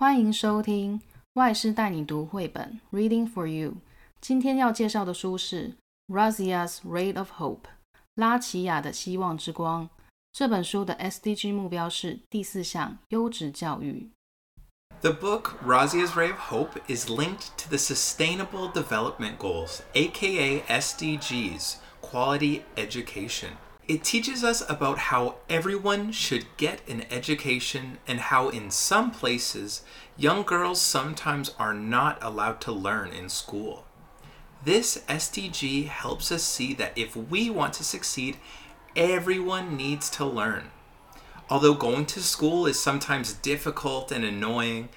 欢迎收听外师带你读绘本 Reading for You。今天要介绍的书是 Razia's Ray of Hope 拉齐亚的希望之光。这本书的 SDG 目标是第四项优质教育。 The book Razia's Ray of Hope is linked to the Sustainable Development Goals, aka SDGs, quality education. It teaches us about how everyone should get an education and how, in some places, young girls sometimes are not allowed to learn in school. This SDG helps us see that if we want to succeed, everyone needs to learn. Although going to school is sometimes difficult and annoying,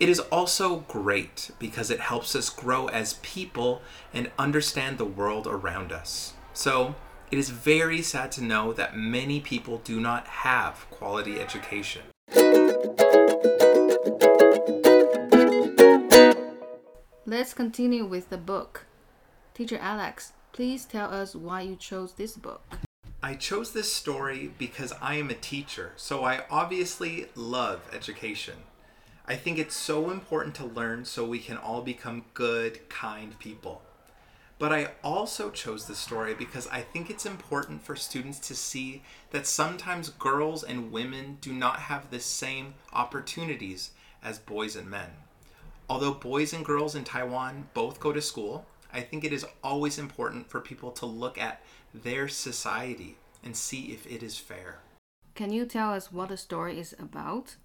it is also great because it helps us grow as people and understand the world around us. So, it is very sad to know that many people do not have quality education. Let's continue with the book. Teacher Alex, please tell us why you chose this book. I chose this story because I am a teacher, so I obviously love education. I think it's so important to learn so we can all become good, kind people. But I also chose this story because I think it's important for students to see that sometimes girls and women do not have the same opportunities as boys and men. Although boys and girls in Taiwan both go to school, I think it is always important for people to look at their society and see if it is fair. Can you tell us what the story is about?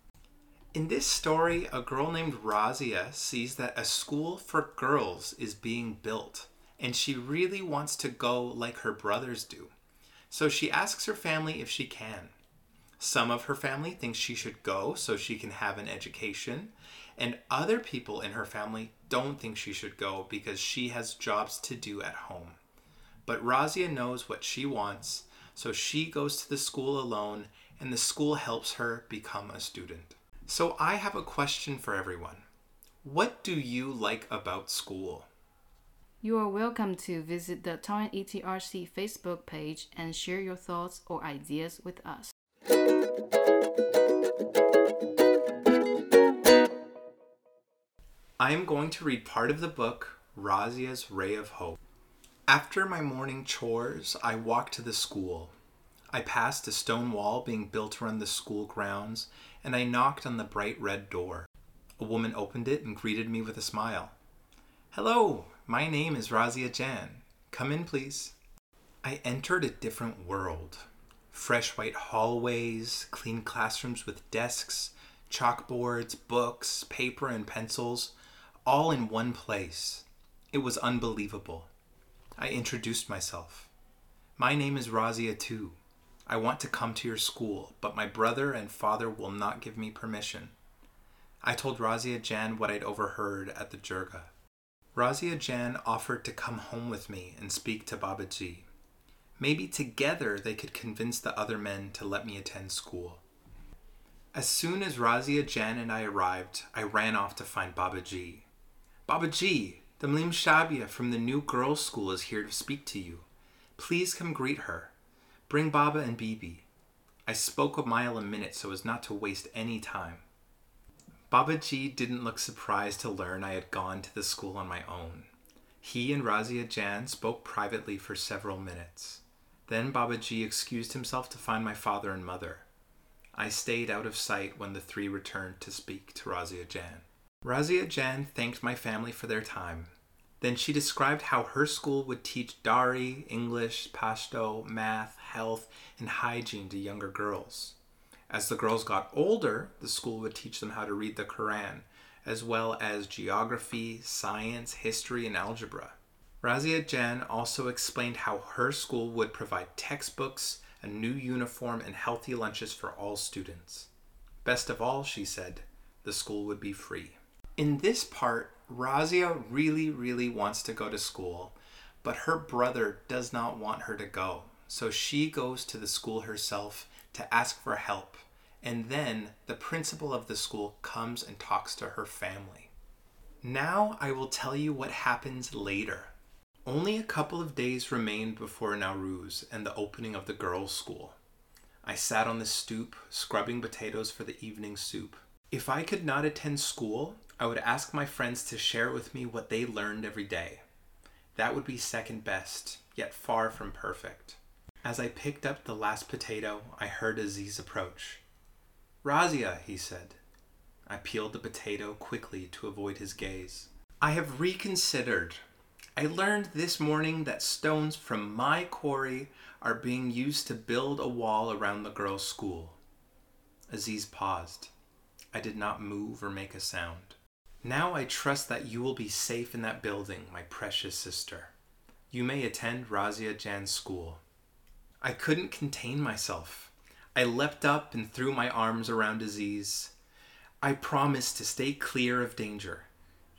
In this story, a girl named Razia sees that a school for girls is being built, and she really wants to go like her brothers do. So she asks her family if she can. Some of her family thinks she should go so she can have an education, and other people in her family don't think she should go because she has jobs to do at home. But Razia knows what she wants, so she goes to the school alone, and the school helps her become a student. So I have a question for everyone. What do you like about school? You are welcome to visit the Taoyuan ETRC Facebook page and share your thoughts or ideas with us. I am going to read part of the book, Razia's Ray of Hope. After my morning chores, I walked to the school. I passed a stone wall being built around the school grounds, and I knocked on the bright red door. A woman opened it and greeted me with a smile. Hello, my name is Razia Jan. Come in, please. I entered a different world. Fresh white hallways, clean classrooms with desks, chalkboards, books, paper, and pencils, all in one place. It was unbelievable. I introduced myself. My name is Razia too. I want to come to your school, but my brother and father will not give me permission. I told Razia Jan what I'd overheard at the Jirga. Razia Jan offered to come home with me and speak to Babaji. Maybe together they could convince the other men to let me attend school. As soon as Razia Jan and I arrived, I ran off to find Babaji. Babaji, the Mlim Shabia from the new girls' school is here to speak to you. Please come greet her. Bring Baba and Bibi. I spoke a mile a minute so as not to waste any time. Babaji didn't look surprised to learn I had gone to the school on my own. He and Razia Jan spoke privately for several minutes. Then Babaji excused himself to find my father and mother. I stayed out of sight when the three returned to speak to Razia Jan. Razia Jan thanked my family for their time. Then she described how her school would teach Dari, English, Pashto, math, health, and hygiene to younger girls. As the girls got older, the school would teach them how to read the Quran, as well as geography, science, history, and algebra. Razia Jan also explained how her school would provide textbooks, a new uniform, and healthy lunches for all students. Best of all, she said, the school would be free. In this part, Razia really, really wants to go to school, but her brother does not want her to go. So she goes to the school herself to ask for help, and then the principal of the school comes and talks to her family. Now I will tell you what happens later. Only a couple of days remained before Nowruz and the opening of the girls' school. I sat on the stoop, scrubbing potatoes for the evening soup. If I could not attend school, I would ask my friends to share with me what they learned every day. That would be second best, yet far from perfect. As I picked up the last potato, I heard Aziz approach. Razia, he said. I peeled the potato quickly to avoid his gaze. I have reconsidered. I learned this morning that stones from my quarry are being used to build a wall around the girls' school. Aziz paused. I did not move or make a sound. Now I trust that you will be safe in that building, my precious sister. You may attend Razia Jan's school. I couldn't contain myself. I leapt up and threw my arms around Aziz. I promise to stay clear of danger.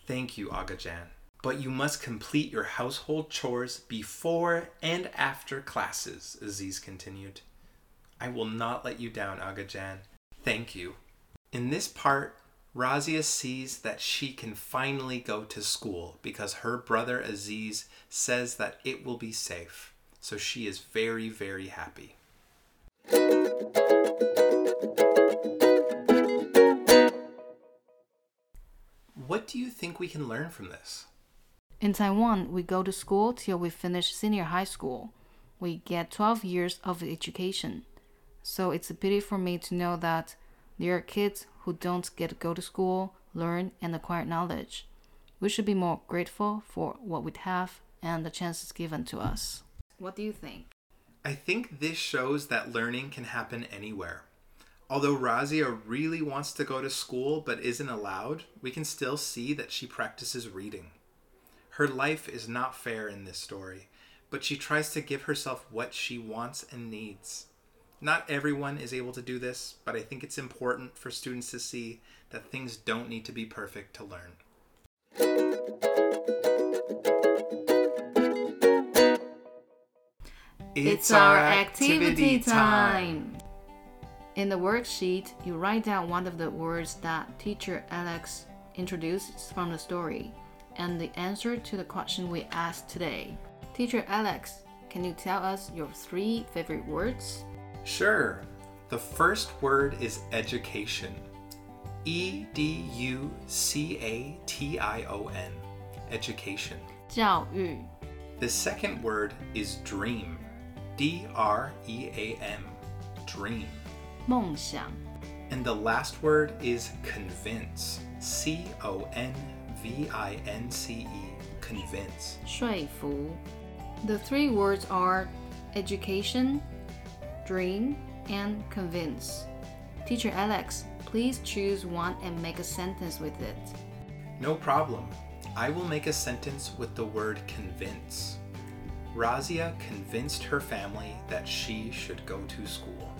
Thank you, Aga Jan. But you must complete your household chores before and after classes, Aziz continued. I will not let you down, Aga Jan. Thank you. In this part, Razia sees that she can finally go to school because her brother Aziz says that it will be safe. So she is very, very happy. What do you think we can learn from this? In Taiwan, we go to school till we finish senior high school. We get 12 years of education. So it's a pity for me to know that there are kids who don't get to go to school, learn, and acquire knowledge. We should be more grateful for what we have and the chances given to us. What do you think? I think this shows that learning can happen anywhere. Although Razia really wants to go to school but isn't allowed, we can still see that she practices reading. Her life is not fair in this story, but she tries to give herself what she wants and needs. Not everyone is able to do this, but I think it's important for students to see that things don't need to be perfect to learn. It's our activity time. In the worksheet, you write down one of the words that teacher Alex introduced from the story and the answer to the question we asked today. Teacher Alex, can you tell us your three favorite words? Sure. The first word is education. E D U C A T I O N. Education. 教育 The second word is dream. D R E A M. Dream. 梦想 And the last word is convince. C O N V I N C E. Convince. 说服 The three words are education, dream, and convince. Teacher Alex, please choose one and make a sentence with it. No problem. I will make a sentence with the word convince. Razia convinced her family that she should go to school.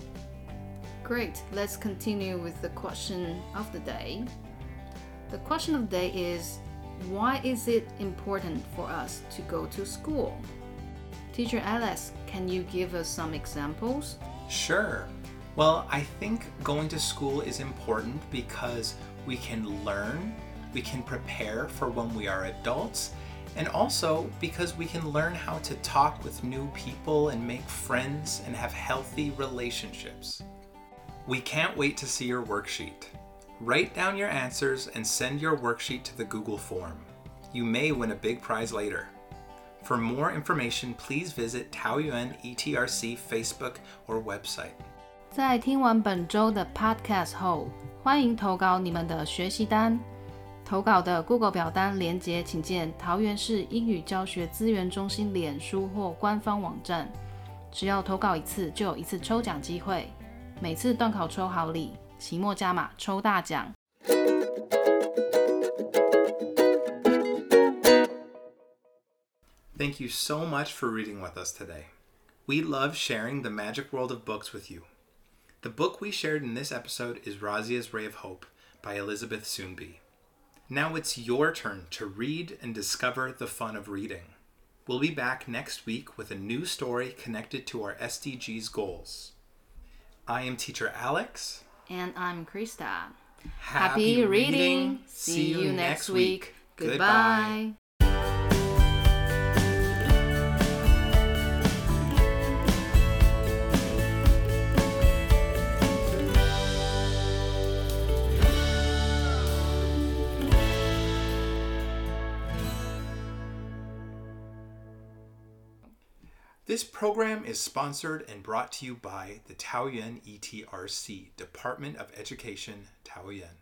Great, let's continue with the question of the day. The question of the day is Why is it important for us to go to school? Teacher Alex, can you give us some examples? Sure. Well, I think going to school is important because we can learn, we can prepare for when we are adults, and also because we can learn how to talk with new people and make friends and have healthy relationships. We can't wait to see your worksheet. Write down your answers and send your worksheet to the Google form. You may win a big prize later. For more information, please visit Taoyuan ETRC Facebook or website. 在听完本周的 Podcast 后，欢迎投稿你们的学习单。 投稿的 Google 表单连接，请见桃园市英语教学资源中心脸书或官方网站。只要投稿一次，就有一次抽奖机会。每次段考抽好礼，期末加码抽大奖。Thank you so much for reading with us today. We love sharing the magic world of books with you. The book we shared in this episode is Razia's Ray of Hope by Elizabeth Soonby. Now it's your turn to read and discover the fun of reading. We'll be back next week with a new story connected to our SDGs goals. I am teacher Alex. And I'm Krista. Happy reading. See you next week. Goodbye. This program is sponsored and brought to you by the Taoyuan ETRC, Department of Education, Taoyuan.